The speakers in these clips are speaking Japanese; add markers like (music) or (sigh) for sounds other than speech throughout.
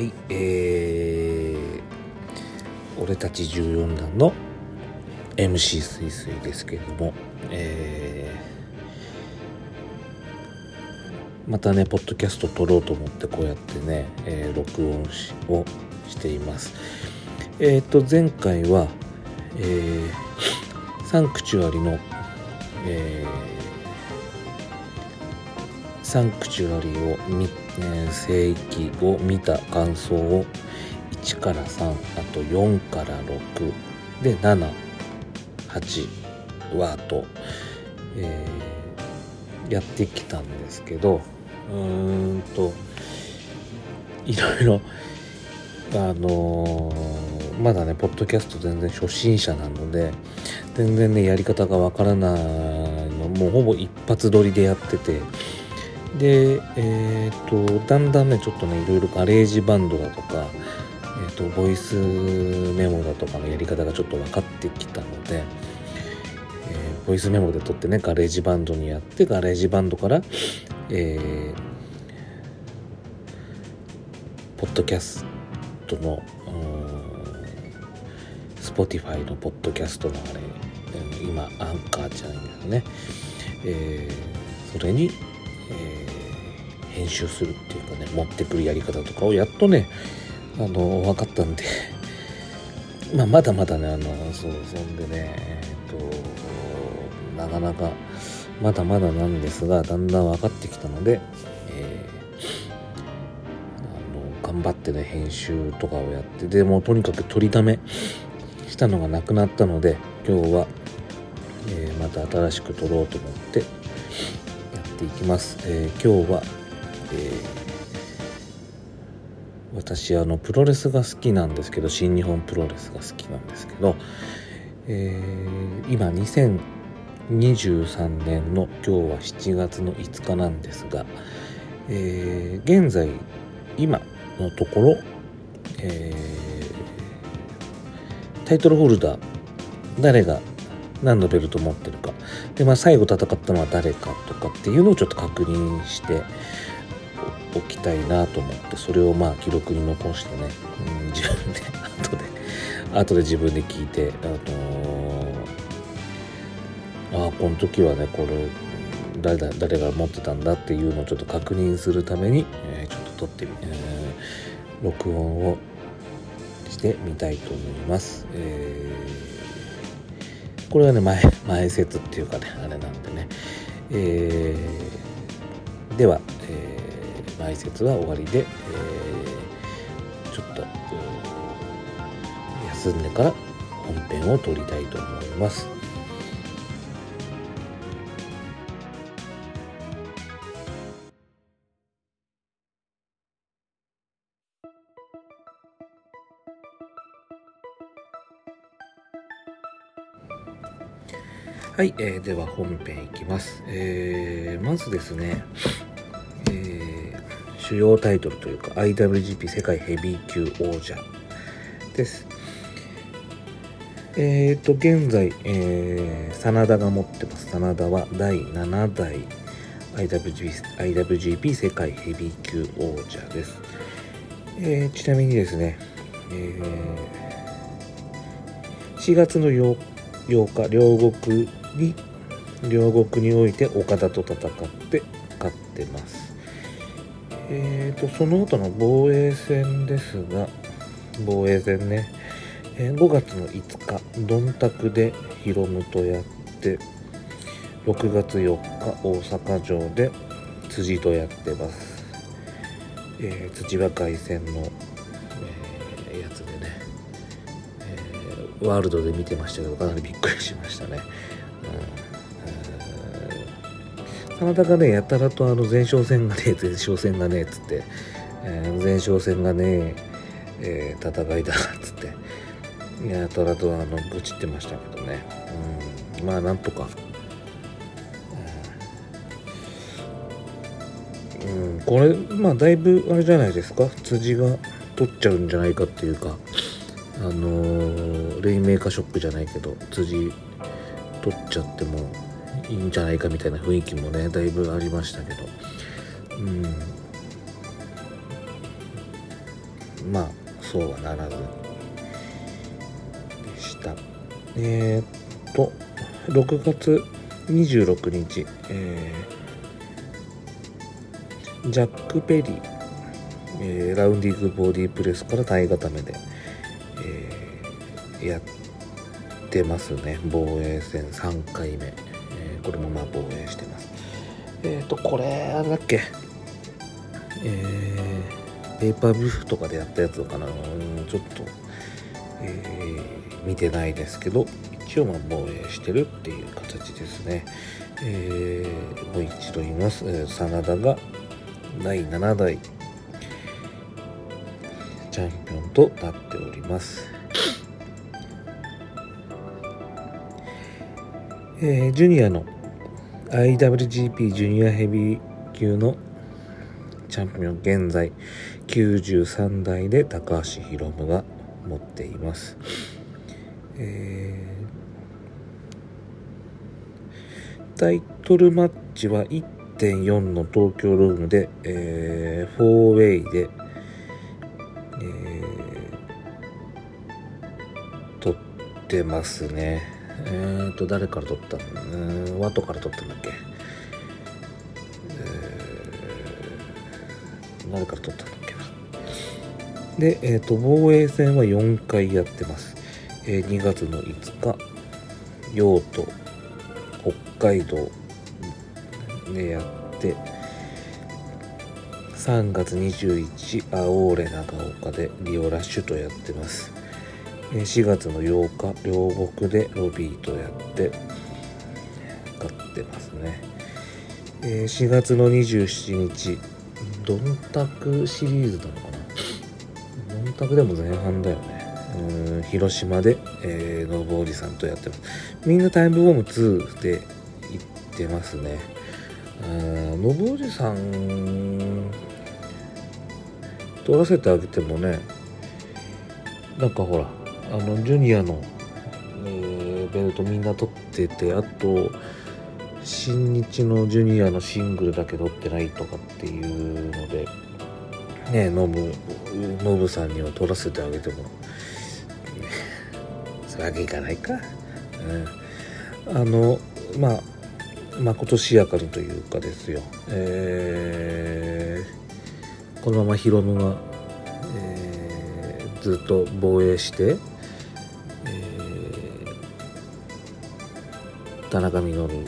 はいえー、俺たち14段の MC すいすいですけれども、えー、またねポッドキャスト撮ろうと思ってこうやってね、えー、録音をしています。えっ、ー、と前回は、えー、サンクチュアリの、えー、サンクチュアリを見て年正規を見た感想を1から3あと4から6で78はと、えー、やってきたんですけどうーんといろいろあのー、まだねポッドキャスト全然初心者なので全然ねやり方がわからないのもうほぼ一発撮りでやっててでえっ、ー、とだんだんねちょっとねいろいろ GarageBand だとかえーと、ボイスメモだとかのやり方がちょっと分かってきたので、えー、ボイスメモで撮ってね GarageBand にやって GarageBand から、えー、ポッドキャストの Spotify のポッドキャストのあれ今アンカーちゃんやね、えー、それに、えー、編集するっていうかね持ってくるやり方とかをやっとねあの分かったんで (laughs) まあまだまだねあのそうそんでねえっ、となかなかまだまだなんですがだんだん分かってきたので、えー、あの頑張ってね編集とかをやってでもうとにかく取りだめしたのがなくなったので今日はえー、また新しく撮ろうと思ってていきます。えー、今日は、えー、私あのプロレスが好きなんですけど新日本プロレスが好きなんですけど、え今2023年の今日は7月の5日なんですが、えー現在今のところ、えタイトルホルダー誰が何のベルト持ってるかで、まあ、最後戦ったのは誰かとかっていうのをちょっと確認しておきたいなと思ってそれをまあ記録に残してね、うん、自分で (laughs) 後で後で自分で聞いてあのー、ああこの時はねこれ誰だ誰が持ってたんだっていうのをちょっと確認するために、えー、ちょっと撮ってみ、えー、録音をしてみたいと思います。えーこれはね前前説っていうかねあれなんでね、えー、では、えー、前説は終わりで、えー、ちょっと休んでから本編を撮りたいと思います。はい、えー、では本編いきます。えー、まずですね、えー、主要タイトルというか IWGP 世界ヘビー級王者です。えーと、現在、えー、真田が持ってます。真田は第7代 IWGP, IWGP 世界ヘビー級王者です。えー、ちなみにですね、えー、4月の 8, 8日、両国に両国において岡田と戦って勝ってます。えーと、その後の防衛戦ですが、防衛戦ね、えー、5月の5日、ドンタクでヒロムとやって、6月4日、大阪城で辻とやってます。えー、辻は凱旋の、えー、やつでね、えー、ワールドで見てましたけど、かなりびっくりしましたね。真田がねやたらとあの前哨戦がね (laughs) 前哨戦がねっつって、えー、前哨戦がね、えー、戦いだっつってやたらとあの愚痴ってましたけどね、うん、まあなんとか、うん、これまあだいぶあれじゃないですか。辻が取っちゃうんじゃないかっていうか。あのー、レインメーカーショックじゃないけど辻取っちゃってもいいんじゃないかみたいな雰囲気もねだいぶありましたけど。うん。まあそうはならずでした。えー、っと6月26日、えー、ジャック・ペリー、えー、ラウンディングボディプレスから体固めで、えー、やってますね。防衛戦3回目、これもまあ防衛してます。えっ、とこれあれだっけ？えー、ペーパービュフとかでやったやつかな？ちょっと、えー、見てないですけど一応まあ防衛してるっていう形ですね、えー、もう一度言います、えー、真田が第7代チャンピオンとなっております。えー、ジュニアの IWGP ジュニアヘビー級のチャンピオン現在93代で高橋宏夢が持っています、えー、タイトルマッチは1.4の東京ドームで、えー、4ウェイで、えー、取ってますね。えーと誰から取ったのワトから取ったんだっけ？え誰から取ったんだっけな？で、えーと、防衛戦は4回やってます、えー、2月の5日用途北海道でやって3月21青俺長岡でリオラッシュとやってます。4月の8日両国でロビーとやって勝ってますね。4月の27日ドンタクシリーズなのかな？ドンタクでも前半だよね。うん広島で、えー、ノブおじさんとやってます。みんなタイムボム2で行ってますね。ノブおじさん取らせてあげてもねなんかほらあのジュニアの、えー、ベルトみんな取っててあと新日のジュニアのシングルだけ取ってないとかっていうのでねノブノブさんには取らせてあげても (laughs) そういうわけいかないか、うん、あのまあまことしやかにというかですよ、えー、このままヒロムが、えー、ずっと防衛して、田中稔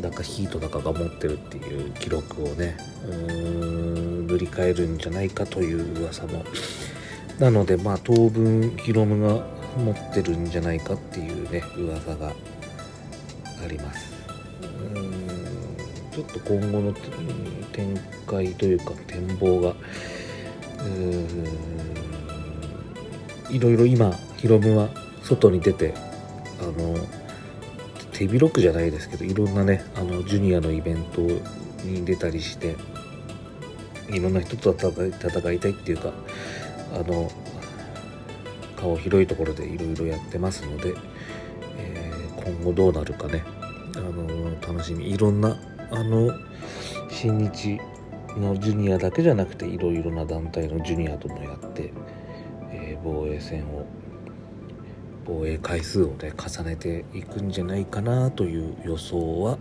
だかヒートだかが持ってるっていう記録をねうーん塗り替えるんじゃないかという噂も。なのでまあ当分ヒロムが持ってるんじゃないかっていうね噂があります。うんちょっと今後の展開というか展望がうーいろいろ今ヒロムは外に出てあの手広くじゃないですけどいろんなねあのジュニアのイベントに出たりしていろんな人と戦いたいっていうかあの顔広いところでいろいろやってますので、えー、今後どうなるかねあの楽しみ。いろんなあの新日のジュニアだけじゃなくていろいろな団体のジュニアともやって、えー、防衛戦を防衛回数をね重ねていくんじゃないかなという予想は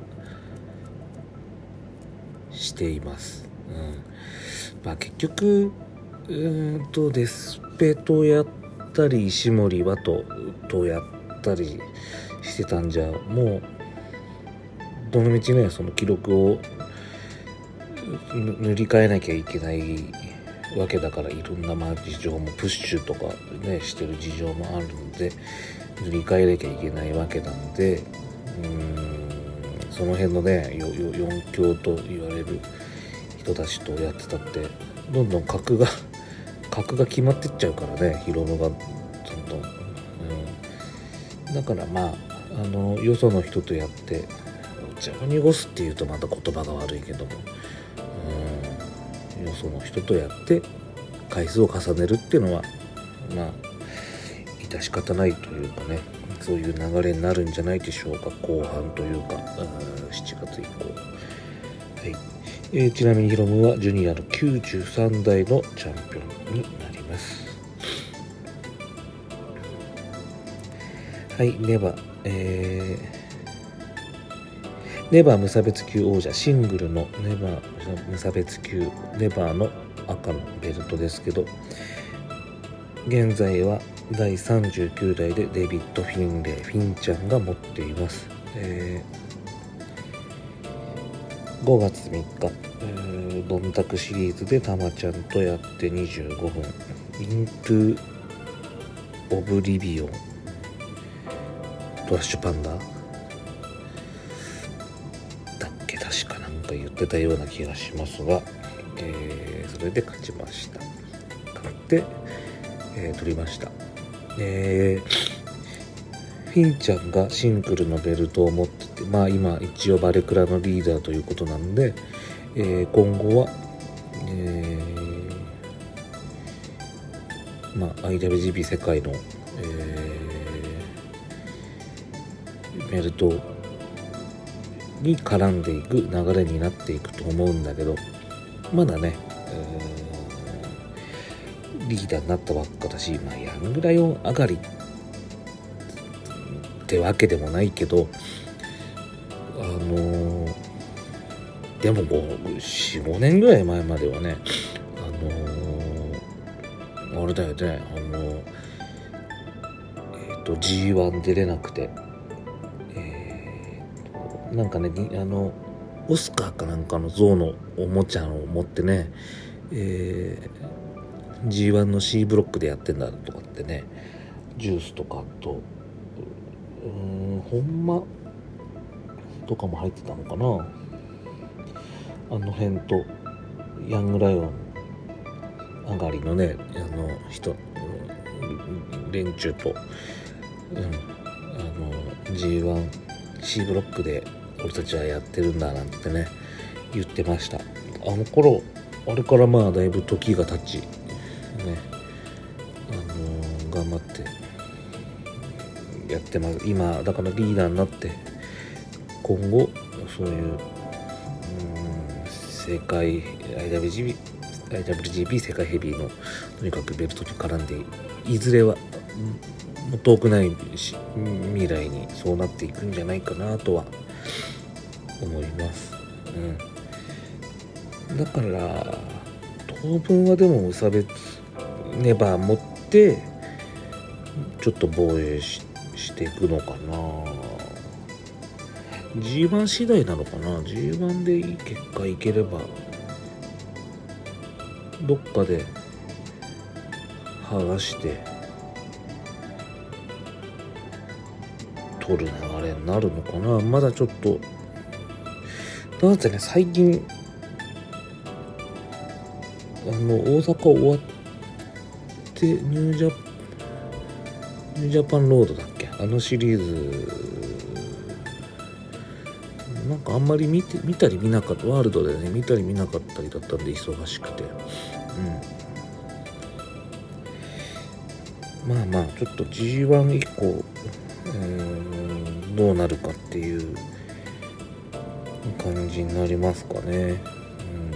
しています。うんまあ、結局うんとデスペとやったり石森はととやったりしてたんじゃもうどのみちねその記録を塗り替えなきゃいけないわけだからいろんなまあ事情もプッシュとかねしてる事情もあるので塗り替えなきゃいけないわけなのでうんその辺のね四強と言われる人たちとやってたってどんどん格が (laughs) 格が決まってっちゃうからねヒロムがどんどん、うん、だからまああのよその人とやってお茶を濁すっていうとまた言葉が悪いけども、うん、よその人とやって回数を重ねるっていうのはまあ致し方ないというかねそういう流れになるんじゃないでしょうか。後半というか7月以降。はい。えー、ちなみにヒロムはジュニアの93代のチャンピオンになります。はい。ネバえー、ネバー無差別級王者シングルのネバー無差別級ネバーの赤のベルトですけど現在は第39代でデビッド・フィンレイフィンちゃんが持っています、えー、5月3日、えー、ドンタクシリーズでたまちゃんとやって25分。 Into Oblivion。 Trash Panda。確か言ってたような気がしますが、えー、それで勝ちました。勝って、えー、取りました。えー、フィンちゃんがシングルのベルトを持っててまあ今一応バレクラのリーダーということなんで、えー、今後は、えー、まあ IWGP 世界の、えー、ベルトをに絡んでいく流れになっていくと思うんだけどまだね、えーリーダーになったばっかだし、まあ、ヤングライオン上がりってわけでもないけどあのー、でも45年ぐらい前まではねあのー、あれだよねあのー、えっ、と G1 出れなくて、なんかねあのオスカーかなんかの象のおもちゃを持ってねえー G1 の C ブロックでやってんだとかってねジュースとかとうんほんまとかも入ってたのかな。あの辺とヤングライオン上がりのねあの人連中と、うん、あの G1C ブロックで俺たちはやってるんだなんてね言ってました。あの頃あれからまあだいぶ時が経ちねあのー、頑張ってやってます。今だからリーダーになって今後そういう、うん、世界 IWGP, IWGP 世界ヘビーのとにかくベルトに絡んでいずれは遠くない未来にそうなっていくんじゃないかなとは思います。うん、だから当分はでも無差別ネバー持ってちょっと防衛していくのかな。G1 次第なのかな。G1 でいい結果いければどっかで剥がして取る流れになるのかな。まだちょっとだってね最近あの大阪終わってニュージャニュージャパンロードだっけ？あのシリーズ。なんかあんまり見て見たり見なかった。ワールドでね見たり見なかったりだったんで忙しくて。うん。まあまあちょっと G1 以降うんどうなるかっていう感じになりますかね、うん、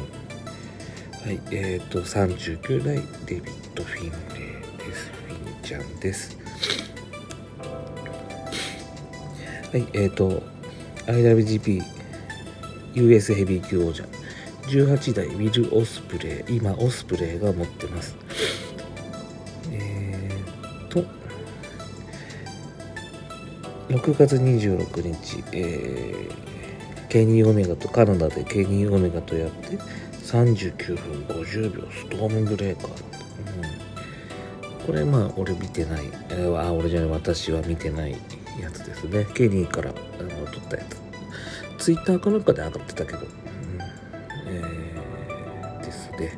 はいえっ、ー、と39代デビッド・フィンレイです。フィンちゃんです。はい、えっ、ー、と、IWGP US ヘビー級王者18代ウィル・オスプレイ今オスプレイが持ってますえー、と6月26日、えー、ケニー・オメガとカナダでケニー・オメガとやって39分50秒ストームブレーカーうん。これまあ俺見てない、えー、あ俺じゃない私は見てないやつですね。ケニーからあの撮ったやつ。ツイッターかなんかで上がってたけど、うん。えー、ですね。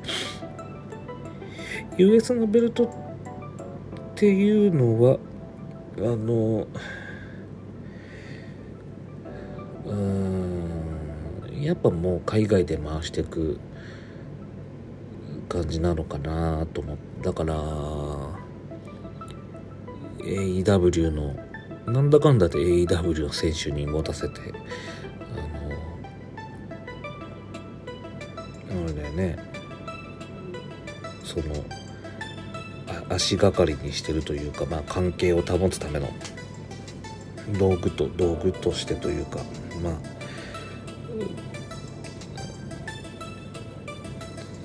US のベルトっていうのはあのやっぱもう海外で回していく感じなのかなと思ってだから AEW のなんだかんだで AEW の選手に持たせてあれだよね。その足がかりにしてるというか、まあ、関係を保つための道具と道具としてというかまあ、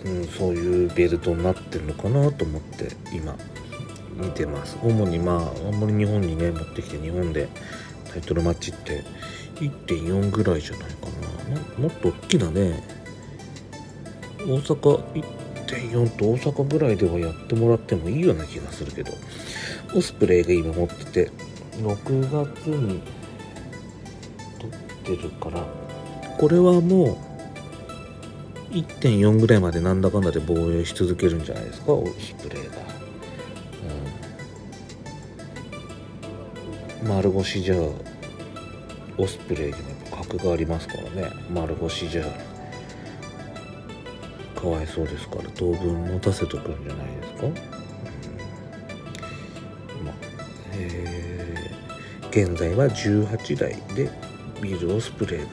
うん、そういうベルトになってるのかなと思って今見てます。主にまああんまり日本にね持ってきて日本でタイトルマッチって1.4ぐらいじゃないかな。もっと大きなね大阪1.4と大阪ぐらいではやってもらってもいいような気がするけどオスプレイが今持ってて6月に撮ってるからこれはもう1.4ぐらいまでなんだかんだで防衛し続けるんじゃないですか？オスプレイが、うん、丸腰じゃオスプレイにも格がありますからね。丸腰じゃかわいそうですから当分持たせとくんじゃないですか、うん、まえー、現在は18台でビールオスプレイが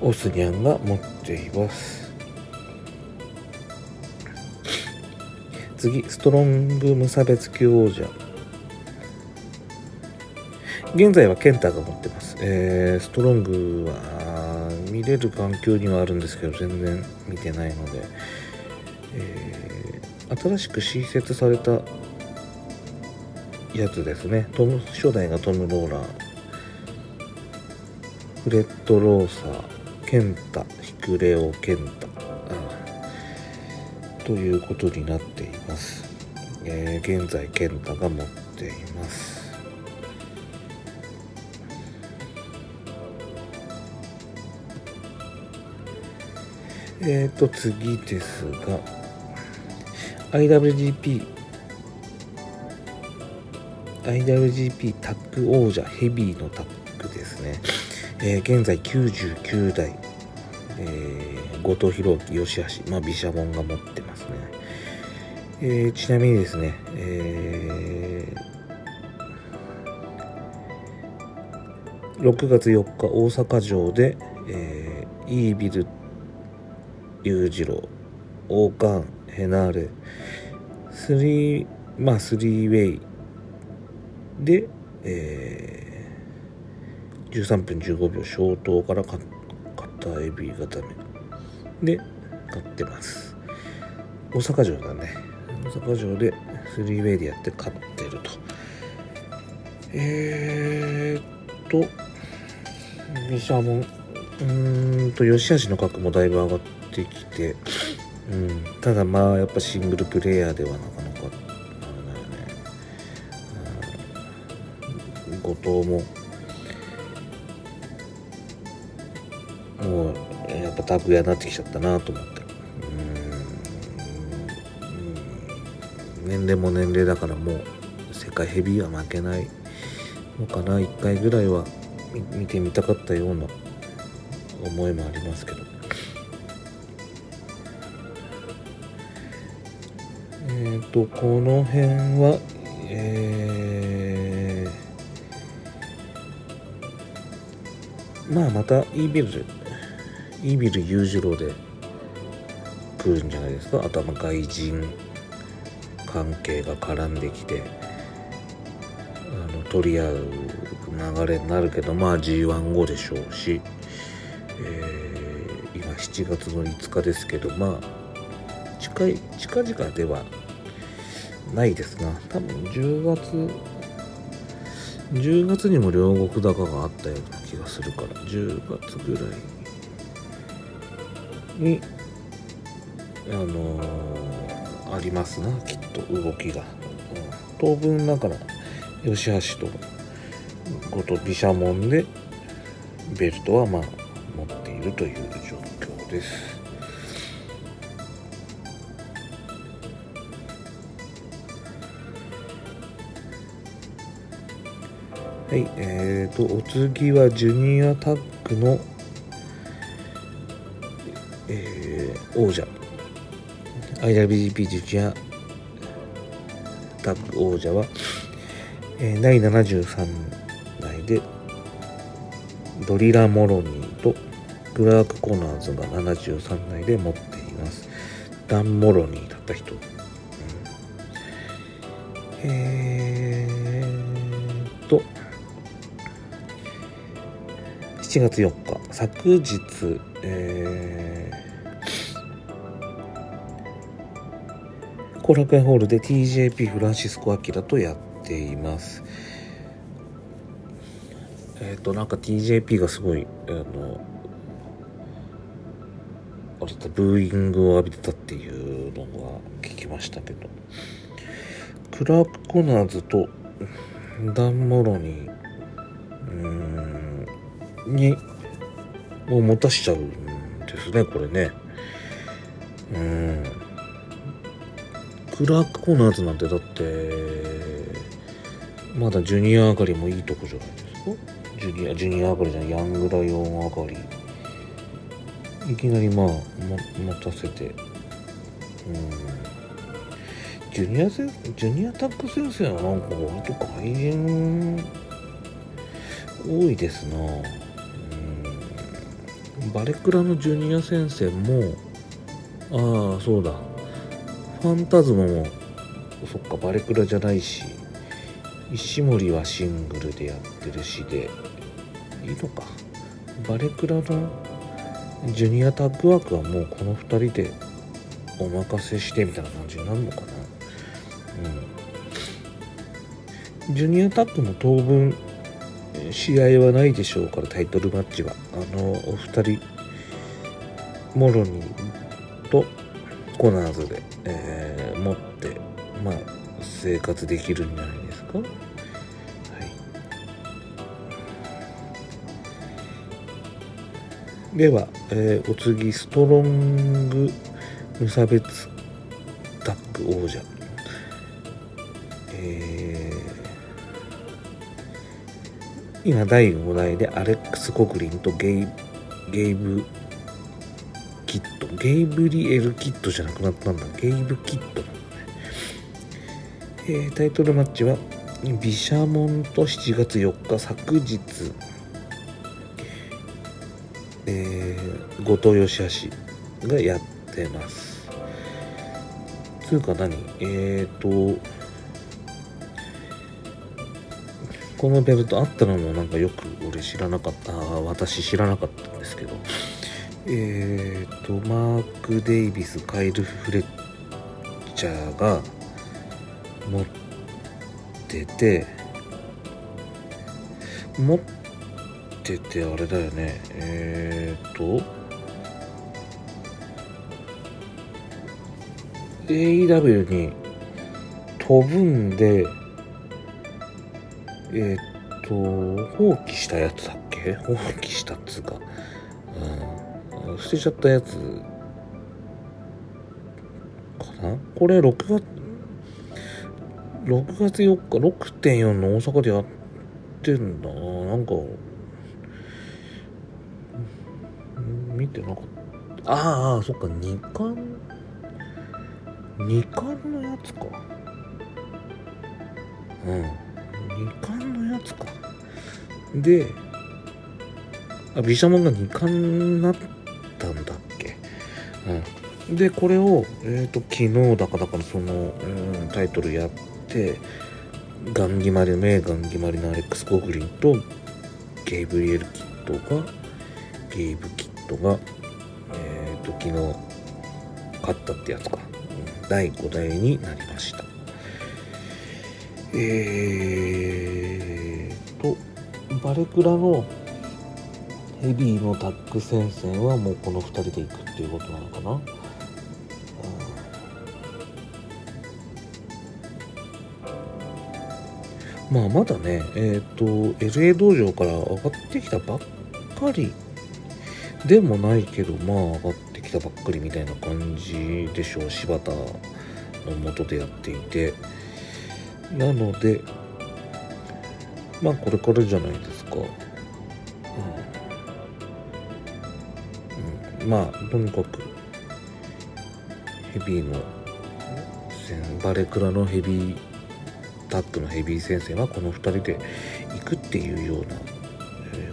オスニャンが持っています。次ストロング無差別級王者。現在はケンタが持ってます、えー、ストロングは見れる環境にはあるんですけど全然見てないので、えー、新しく新設されたやつですね。トム初代がトム・ローラー。フレッド・ローサー。ケンタヒクレオ・ケンタ。ということになっています、えー、現在ケンタが持っています。えっ、ー、と次ですが IWGP IWGP タッグ王者ヘビーのタッグですね、えー、現在99代、えー、後藤弘樹吉橋、まあ、毘沙門が持ってますね、えー、ちなみにですね、えー、6月4日大阪城で、えー、イービル裕次郎王冠ヘナーレスリーまあスリーウェイで、えー、13分15秒消灯から片エビ固め。で勝ってます。大阪城だね。大阪城でスリーウェイでやって勝ってると。えー、っとミシャモンうーんと吉橋の角もだいぶ上がってってきて、うん、ただまあやっぱシングルプレイヤーではなかなかあれだよね、後藤ももうやっぱタグ屋になってきちゃったなと思って。うん。年齢も年齢だからもう世界ヘビーは負けないのかな1回ぐらいは見てみたかったような思いもありますけど。えっ、ー、とこの辺はえー、まあまたイービルイービル裕次郎で来るんじゃないですか？あとは外人関係が絡んできてあの取り合う流れになるけどまあ G1 後でしょうし、えー、今7月の5日ですけどまあ近い近々ではないですな多分10月10月にも両国高があったような気がするから10月ぐらいにあのー、ありますなきっと動きが、うん、当分だから吉橋と後藤毘沙門でベルトはまあ持っているという状況です。はい、えーと、お次はジュニアタッグの、王者。IWGP ジュニア。タッグ王者は、えー、第73代でドリラ・モロニーとクラーク・コナーズが73台で持っています。ダン・モロニーだった人、うん、えーと7月4日。昨日、えー、後楽園ホールで TJP フランシスコ・アキラとやっています。えっ、ー、となんか TJP がすごいあのあれだブーイングを浴びてたっていうのは聞きましたけど。クラーク・コナーズとダン・モロにうんにを持たしちゃうんですねこれね。うん。クラーク・コーナーズなんてだってまだジュニア上がりもいいとこじゃないですか？ジュニアジュニア上がりじゃないヤングライオン上がり。いきなりまあも持たせて。うん。ジュニアせジュニアタック先生はなんか割と外苑多いですな。うん。バレクラのジュニア先生もああそうだ。ファンタズマも。そっかバレクラじゃないし。石森はシングルでやってるしでいいのか。バレクラのジュニアタッグワークはもうこの2人でお任せしてみたいな感じになるのかな。うん。ジュニアタッグも当分試合はないでしょうからタイトルマッチは。あのお二人モロニーとコナーズで、えー、持ってまあ生活できるんじゃないですか？はい。では、えー、お次ストロング無差別タッグ王者。えー、今第5代でアレックス・コグリンとゲイゲイブ・キット。ゲイブリエル・キットじゃなくなったんだ。ゲイブ・キットなんだね、えー、タイトルマッチはビシャモンと7月4日昨日。えー、後藤義橋がやってます。つうか何？えっ、ー、と、このベルトあったのもなんかよく俺知らなかった、私知らなかったんですけど、えっ、ー、と、マーク・デイビス、カイル・フレッチャーが持ってて、持っててあれだよね。えー、っと AEW に飛ぶんでえー、っと放棄したやつだっけ？放棄したっつうか、捨てちゃったやつ。かな？これ6月6月4日6.4の大阪でやってんだな。んか見てなかった。ああそっか。2巻？2巻のやつか。うん。2巻のやつか。であ毘沙門が2巻になったんだっけ？うん。でこれをえ、ー、と昨日だかだからその、うん、タイトルやってガンギマリ名ガンギマリのアレックス・ゴグリンとゲイブリエル・キットがゲイブ・キットが、えーと、昨日勝ったってやつか、うん、第5代になりました。えーとバレクラのヘビーのタッグ戦線はもうこの2人で行くっていうことなのかな、まあまだねえっ、ー、と LA 道場から上がってきたばっかり。でもないけどまあ上がってきたばっかりみたいな感じでしょう。柴田のもとでやっていて。なのでまあこれからじゃないですか、まあとにかくヘビーのバレクラのヘビータックのヘビー戦線はこの2人で行くっていうような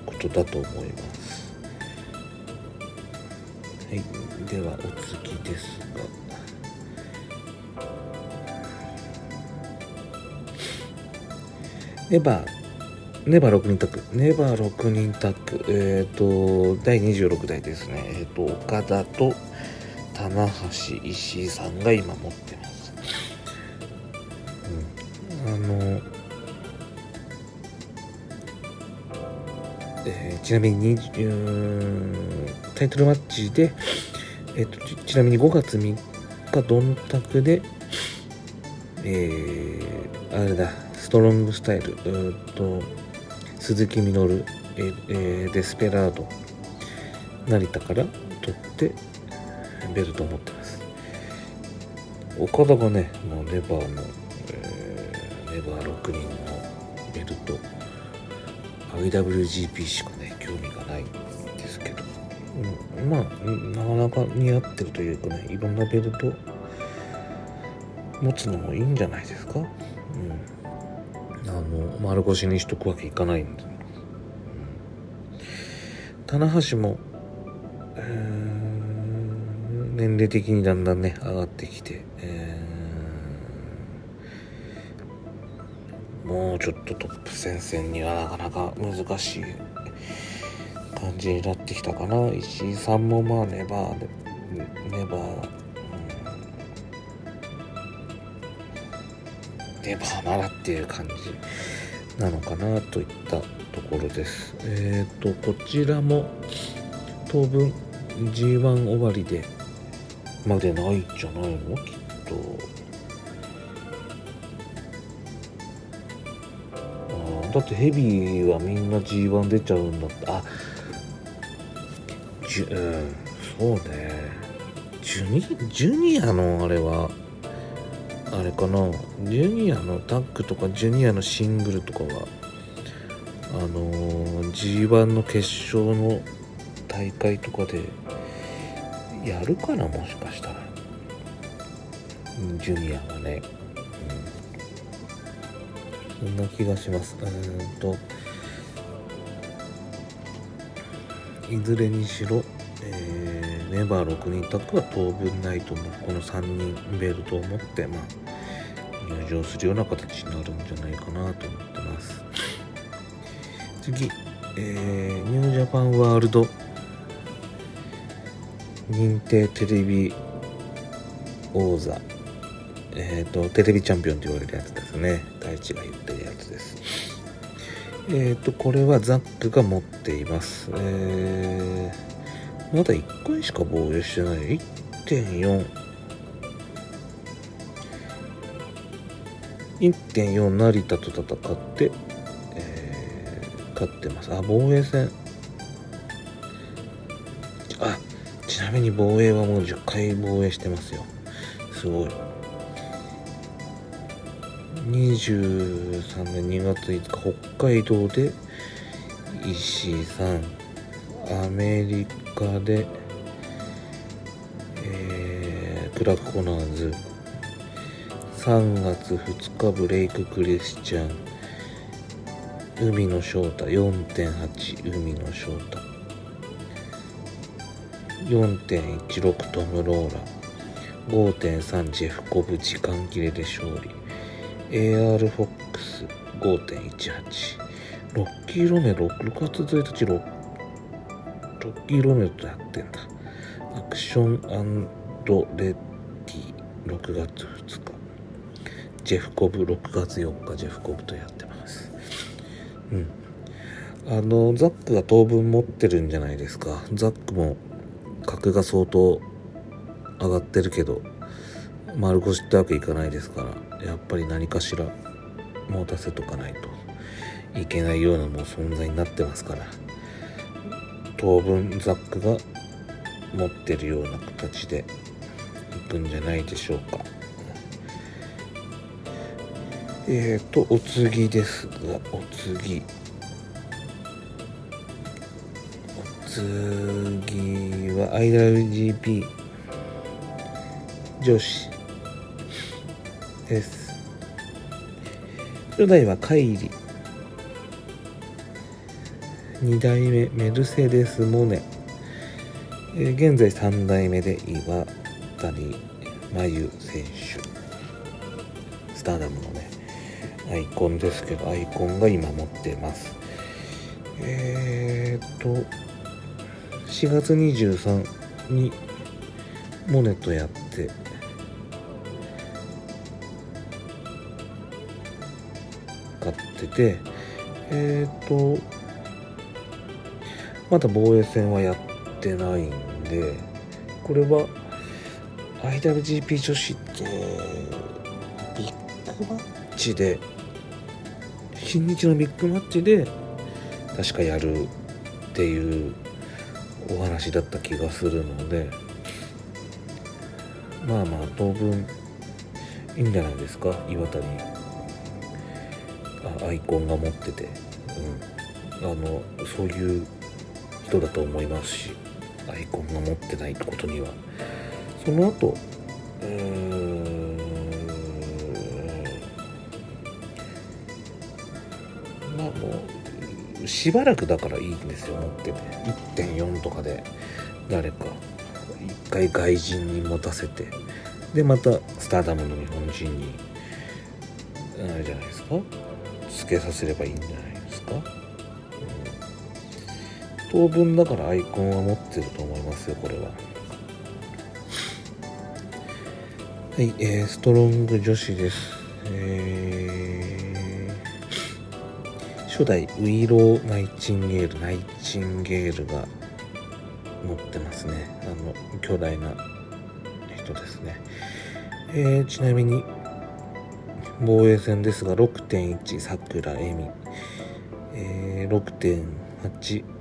ことだと思います。はい。ではお次ですが。ネバーネバー6人タッグネバー6人タッグえっ、ー、と第26代ですね。えっ、ー、と岡田と棚橋石井さんが今持ってます、うん、あのえー、ちなみにタイトルマッチで、えーと、とちなみに5月3日ドンタクでえー、あれだストロングスタイル。うと鈴木みのる、ええー、デスペラード成田から取ってベルトを持ってます。岡田がねもうネバーの、えー、ネバー6人のベルト。IWGP しかね興味がないんですけど、うん、まあなかなか似合ってるというかねいろんなベルト持つのもいいんじゃないですか？うん。あの丸腰にしとくわけいかないんで、棚橋も、えー、年齢的にだんだんね上がってきて、えー、もうちょっとトップ戦線にはなかなか難しい感じになってきたかな。石井さんもまあネバーでネバーネバーならっていう感じなのかなといったところです。えっ、ー、と、こちらも当分 G1 終わりでまでないんじゃないの？きっと。あだってヘビーはみんな G1 出ちゃうんだって。あ、じゅ、うん、そうね。ジュニジュニアのあれはあれかな？ジュニアのタッグとかジュニアのシングルとかはあのー、G1 の決勝の大会とかでやるかな？もしかしたら。ジュニアはね、うん、そんな気がします。うんと。いずれにしろ、ネバー6人タッグは当分ないと思うこの3人ベルトを持ってまあ入場するような形になるんじゃないかなと思ってます。次、えー、ニュージャパンワールド。認定テレビ王座。えっ、ー、とテレビチャンピオンと言われるやつですね。大地が言ってるやつです。えっ、ー、とこれはザックが持っています。えー、まだ1回しか防衛してない？1.4 1.4成田と戦って、えー、勝ってます。あ防衛戦。あちなみに防衛はもう10回防衛してますよ。すごい。23年2月5日北海道で石井さんアメリカで、えー、クラックコナーズ。3月2日ブレイククリスチャン。海の翔太4.8海の翔太4.16トム・ローラ。5.3ジェフコブ時間切れで勝利。AR フォックス。5.18ロッキーロメ6月1日ロロッキーロメロとやってんだ。アクションレッディ6月2日。ジェフコブ6月4日。ジェフコブとやってます。うん。あのザックが当分持ってるんじゃないですか。ザックも格が相当上がってるけど丸腰ってわけいかないですからやっぱり何かしら持たせとかないといけないようなもう存在になってますから。当分ザックが持ってるような形でいくんじゃないでしょうかえっ、ー、と、お次ですが、お次。お次は IWGP 女子です。初代はカイリ。2代目メルセデス・モネ。えー、現在3代目で岩谷真由選手。スターダムのねアイコンですけどアイコンが今持ってます。えー、っと4月23にモネとやって。買っててえっ、とまだ防衛戦はやってないんでこれは IWGP 女子ってビッグマッチで新日のビッグマッチで確かやるっていうお話だった気がするのでまあまあ当分いいんじゃないですか岩谷。あアイコンが持ってて、うん、あのそういう人だと思いますしアイコンが持ってないってことには。その後うーん。まあもうしばらくだからいいんですよ持って。て1.4とかで誰か一回外人に持たせて。でまたスターダムの日本人にあれじゃないですか？つけさせればいいんじゃないですか、当分だからアイコンは持ってると思いますよこれは。はい、えー、ストロング女子です。えー、初代ウィロー・ナイチンゲールナイチンゲールが持ってますね。あの巨大な人ですね、えー、ちなみに防衛戦ですが6.1さくらえみ、えー、6.8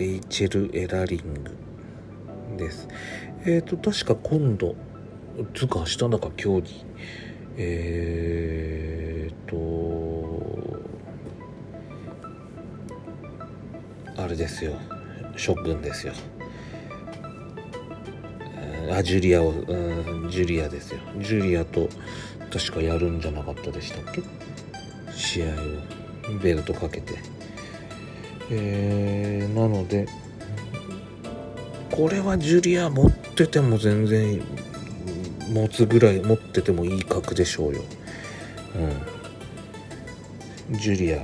レイチェル・エラリングです。えっ、ー、と確か今度つか明日だか競技えっ、ー、とあれですよ。諸君ですよ。あジュリアを、うん、ジュリアですよ。ジュリアと確かやるんじゃなかったでしたっけ？試合を。ベルトかけて。えー、なのでこれはジュリア持ってても全然持つぐらい持っててもいい格でしょうよ。うん。ジュリア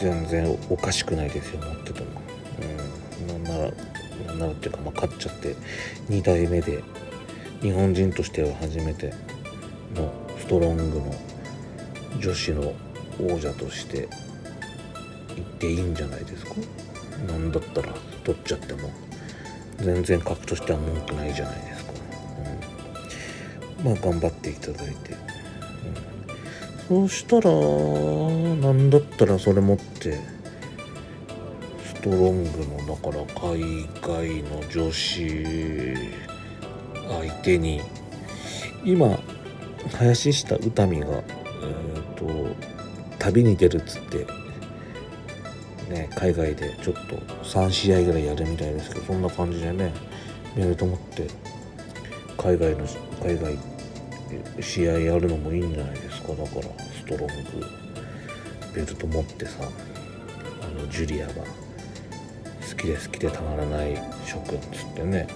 全然おかしくないですよ持ってても。うん。なんならなんならっていうか、まあ、勝っちゃって2代目で日本人としては初めてのストロングの女子の王者としてていいんじゃないですか？なんだったら取っちゃっても。全然格としては文句ないじゃないですか、うん、まあ頑張っていただいて、うん、そうしたらなんだったらそれ持ってストロングのだから海外の女子相手に今林下宇多美が、えーと、旅に出るっつって、ね、海外でちょっと3試合ぐらいやるみたいですけどそんな感じでねメールと思って海外の海外試合やるのもいいんじゃないですか。だからストロングベルト持ってさあのジュリアが好きで好きでたまらない諸君っつってね、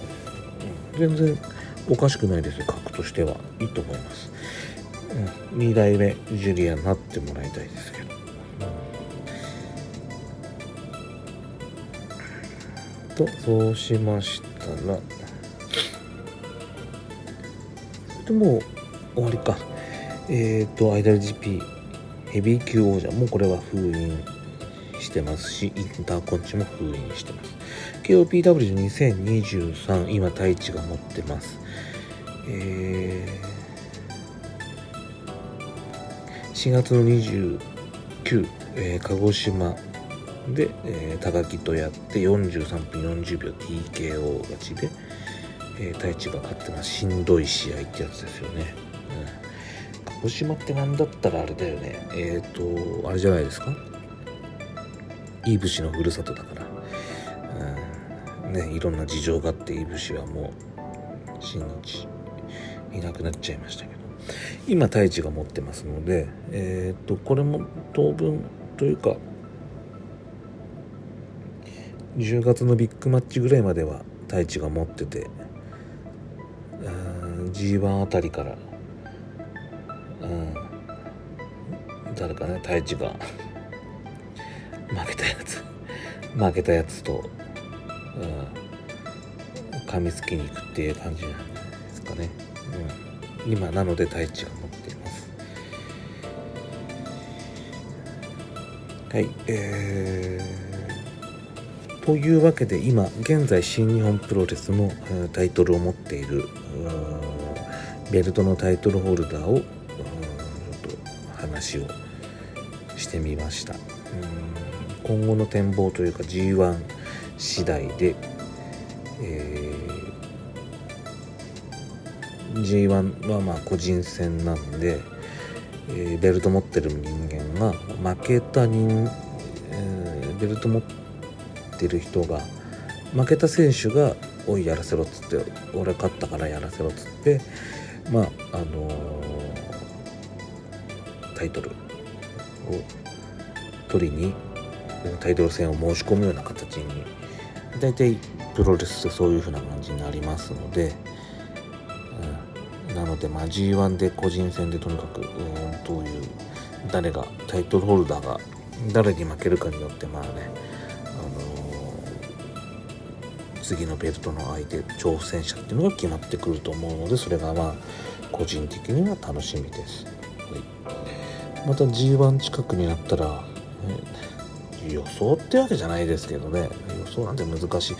全然おかしくないですよ格としては。いいと思います、うん、2代目ジュリアになってもらいたいですけど、とそうしましたらでも終わりか。えっ、ー、と IWGP ヘビー級王者もこれは封印してますしインターコンチも封印してます。KOPW2023 今太一が持ってます。えー、4月の29、えー、鹿児島で、えー、高木とやって43分40秒 TKO 勝ちで、えー、太一が勝ってますしんどい試合ってやつですよね、うん、鹿児島って何だったらあれだよね。えっ、ー、とあれじゃないですか？いい武士のふるさとだから、うん。ね、いろんな事情があっていい武士はもう新日いなくなっちゃいましたけど。今太一が持ってますのでえっ、とこれも当分というか10月のビッグマッチぐらいまでは太一が持ってて G1 あたりから、うん、誰かね太一が (laughs) 負けたやつ負けたやつと、うん、噛みつきに行くっていう感じなんですかね、うん、今なので太一が持っています。はいえー、というわけで今現在新日本プロレスのタイトルを持っているベルトのタイトルホルダーをちょっと話をしてみました。今後の展望というか G1 次第で、えー、G1 はまあ個人戦なんで、えー、ベルト持ってる人間が負けた人、えー、ベルト持ってる人が負けた選手が「おいやらせろ」っつって「俺勝ったからやらせろ」っつってまああのタイトルを取りにタイトル戦を申し込むような形に大体プロレスってそういう風な感じになりますので、うん、なのでまあ G1 で個人戦でとにかく、うん、どういう誰がタイトルホルダーが誰に負けるかによってまあね、次のベルトの相手挑戦者っていうのが決まってくると思うのでそれがまあ個人的には楽しみです。はい、また G1 近くになったら、予想ってわけじゃないですけどね。予想なんて難しい。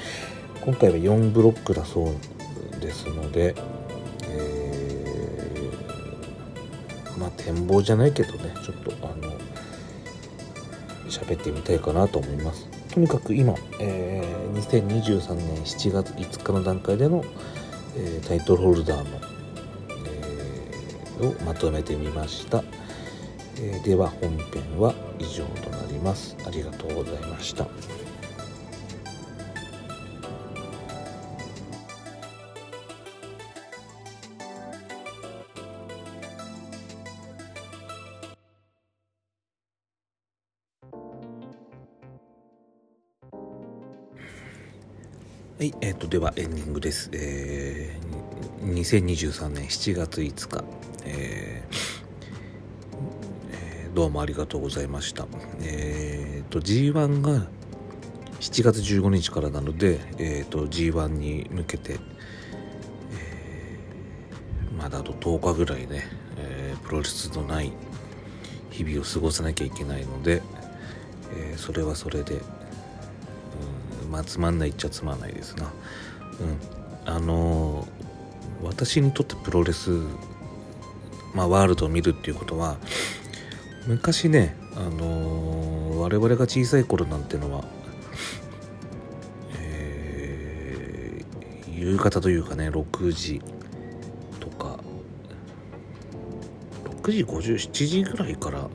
今回は4ブロックだそうですので、えー、まあ展望じゃないけどねちょっとあの喋ってみたいかなと思います。とにかく今、えー、2023年7月5日の段階での、えー、タイトルホルダーの、えー、をまとめてみました。え、では本編は以上となりますありがとうございましたはい、えっ、ー、と、ではエンディングです。えー、2023年7月5日、えーどうもありがとうございました。えっ、ー、と G1 が7月15日からなので、えっ、ー、と G1 に向けて、えー、まだあと10日ぐらいね、えプロレスのない日々を過ごさなきゃいけないので、えそれはそれで、まあつまんないっちゃつまんないですな。うん、あの私にとってプロレスまあ、ワールドを見るっていうことは昔ね、あのー、我々が小さい頃なんてのは、えー、夕方というかね6時とか6時57時ぐらいから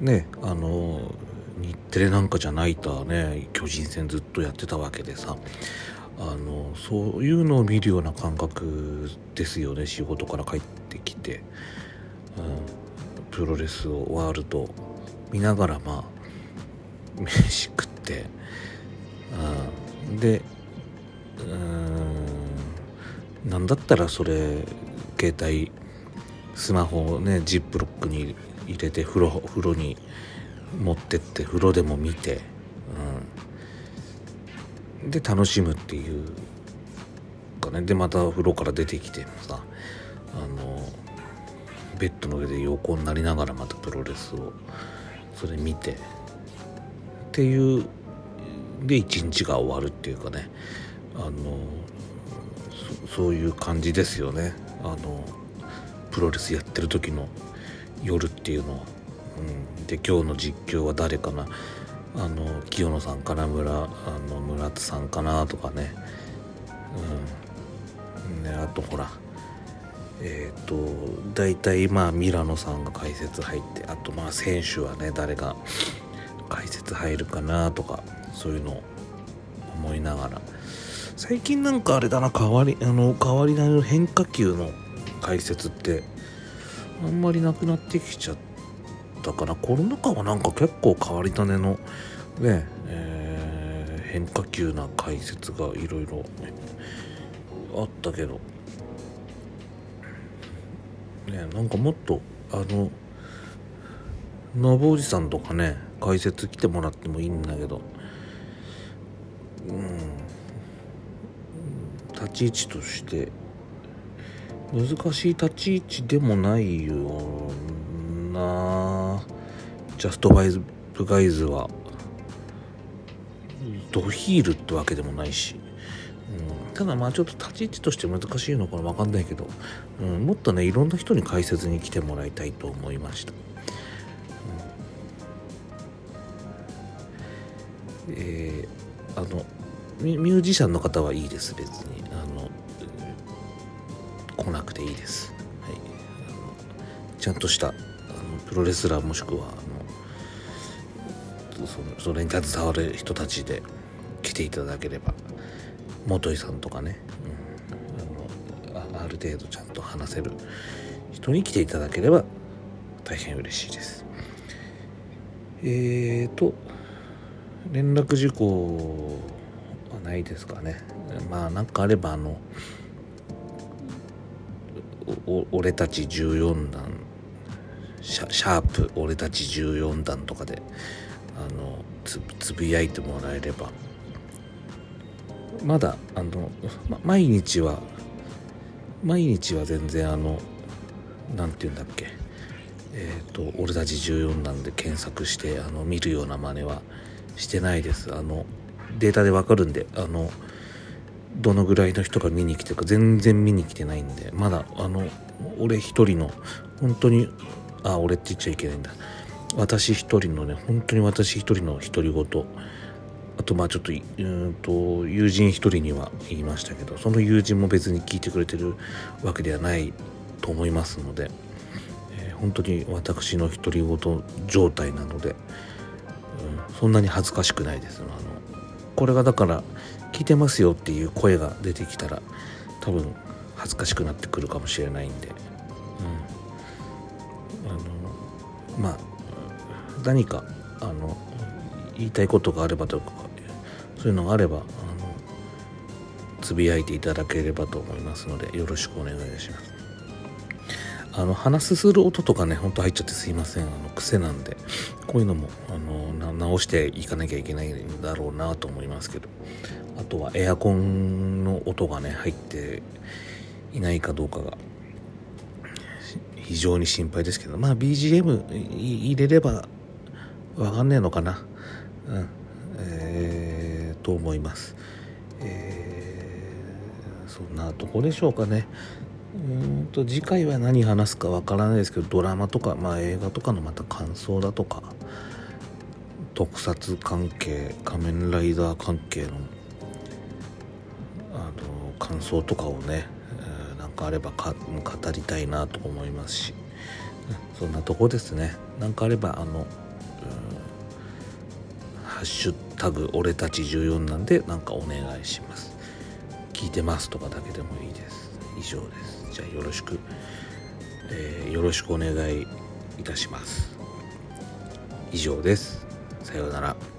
ねあのー、日テレなんかじゃないとね巨人戦ずっとやってたわけでさ。あのそういうのを見るような感覚ですよね仕事から帰ってきて。うん。プロレスをワールド見ながらまあ飯食って。うん。でうん。なんだったらそれ携帯スマホをねジップロックに入れて風呂風呂に持ってって風呂でも見て、うん、で楽しむっていうかね。でまた風呂から出てきてさあのベッドの上で横になりながらまたプロレスをそれ見てっていうで一日が終わるっていうかね。あのそういう感じですよね。あのプロレスやってる時の夜っていうのは、うん、で今日の実況は誰かな？あの清野さんかな？村あの村津さんかな？とかね,、うん、ねあとほらえっ、ー、と大体まあミラノさんが解説入ってあとまあ選手はね誰が解説入るかな？とかそういうのを思いながら。最近なんかあれだな変わりあの変わりないの変化球の解説ってあんまりなくなってきちゃってたかなコロナ禍はなんか結構変わり種のね、えー、変化球な解説がいろいろあったけど。ねなんかもっとあののぼおじさんとかね解説来てもらってもいいんだけど。うん。立ち位置として。難しい立ち位置でもないよなジャストバイズガイズはドヒールってわけでもないし、うん、ただまあちょっと立ち位置として難しいのかな分かんないけど、うん、もっとねいろんな人に解説に来てもらいたいと思いました、うん、えー、あのミュージシャンの方はいいです別に。あの来なくていいです、はい、ちゃんとしたプロレスラーもしくはそのそれに携わる人たちで来ていただければ元井さんとかね、うん、あのある程度ちゃんと話せる人に来ていただければ大変嬉しいです。えーと連絡事項はないですかね。まあなんかあればあの俺たち14弾シャシャープ俺たち14弾とかであのつつぶやいてもらえれば。まだあの、ま、毎日は毎日は全然あの何て言うんだっけ。えっ、ー、と俺たち14弾で検索してあの見るような真似はしてないです。あのデータでわかるんであのどのぐらいの人が見に来てるか全然見に来てないんでまだあの俺一人の本当にあ俺って言っちゃいけないんだ。私一人のね本当に私一人の独り言。あとまあちょっとうんと友人一人には言いましたけどその友人も別に聞いてくれてるわけではないと思いますので、えー、本当に私の独り言状態なので、うん、そんなに恥ずかしくないです。あのこれがだから聞いてますよっていう声が出てきたら多分恥ずかしくなってくるかもしれないんで、うん、あのまあ何かあの言いたいことがあればとかそういうのがあればあのつぶやいていただければと思いますのでよろしくお願いします。あの鼻すする音とかねほんと入っちゃってすいません。あの癖なんでこういうのもあの直していかなきゃいけないんだろうなと思いますけど。あとはエアコンの音がね入っていないかどうかが非常に心配ですけど。まあ BGM 入れればわかんねえのかな？うん。えー、と思います。えー、そんなとこでしょうかね。うんと次回は何話すかわからないですけどドラマとか、まあ、映画とかのまた感想だとか特撮関係仮面ライダー関係のあの感想とかをね、えー、なんかあればか語りたいなと思いますし。そんなとこですね。なんかあればあのハッシュタグ俺たち14なんでなんかお願いします。聞いてますとかだけでもいいです。以上です。じゃあよろしく、えー、よろしくお願いいたします。以上です。さようなら。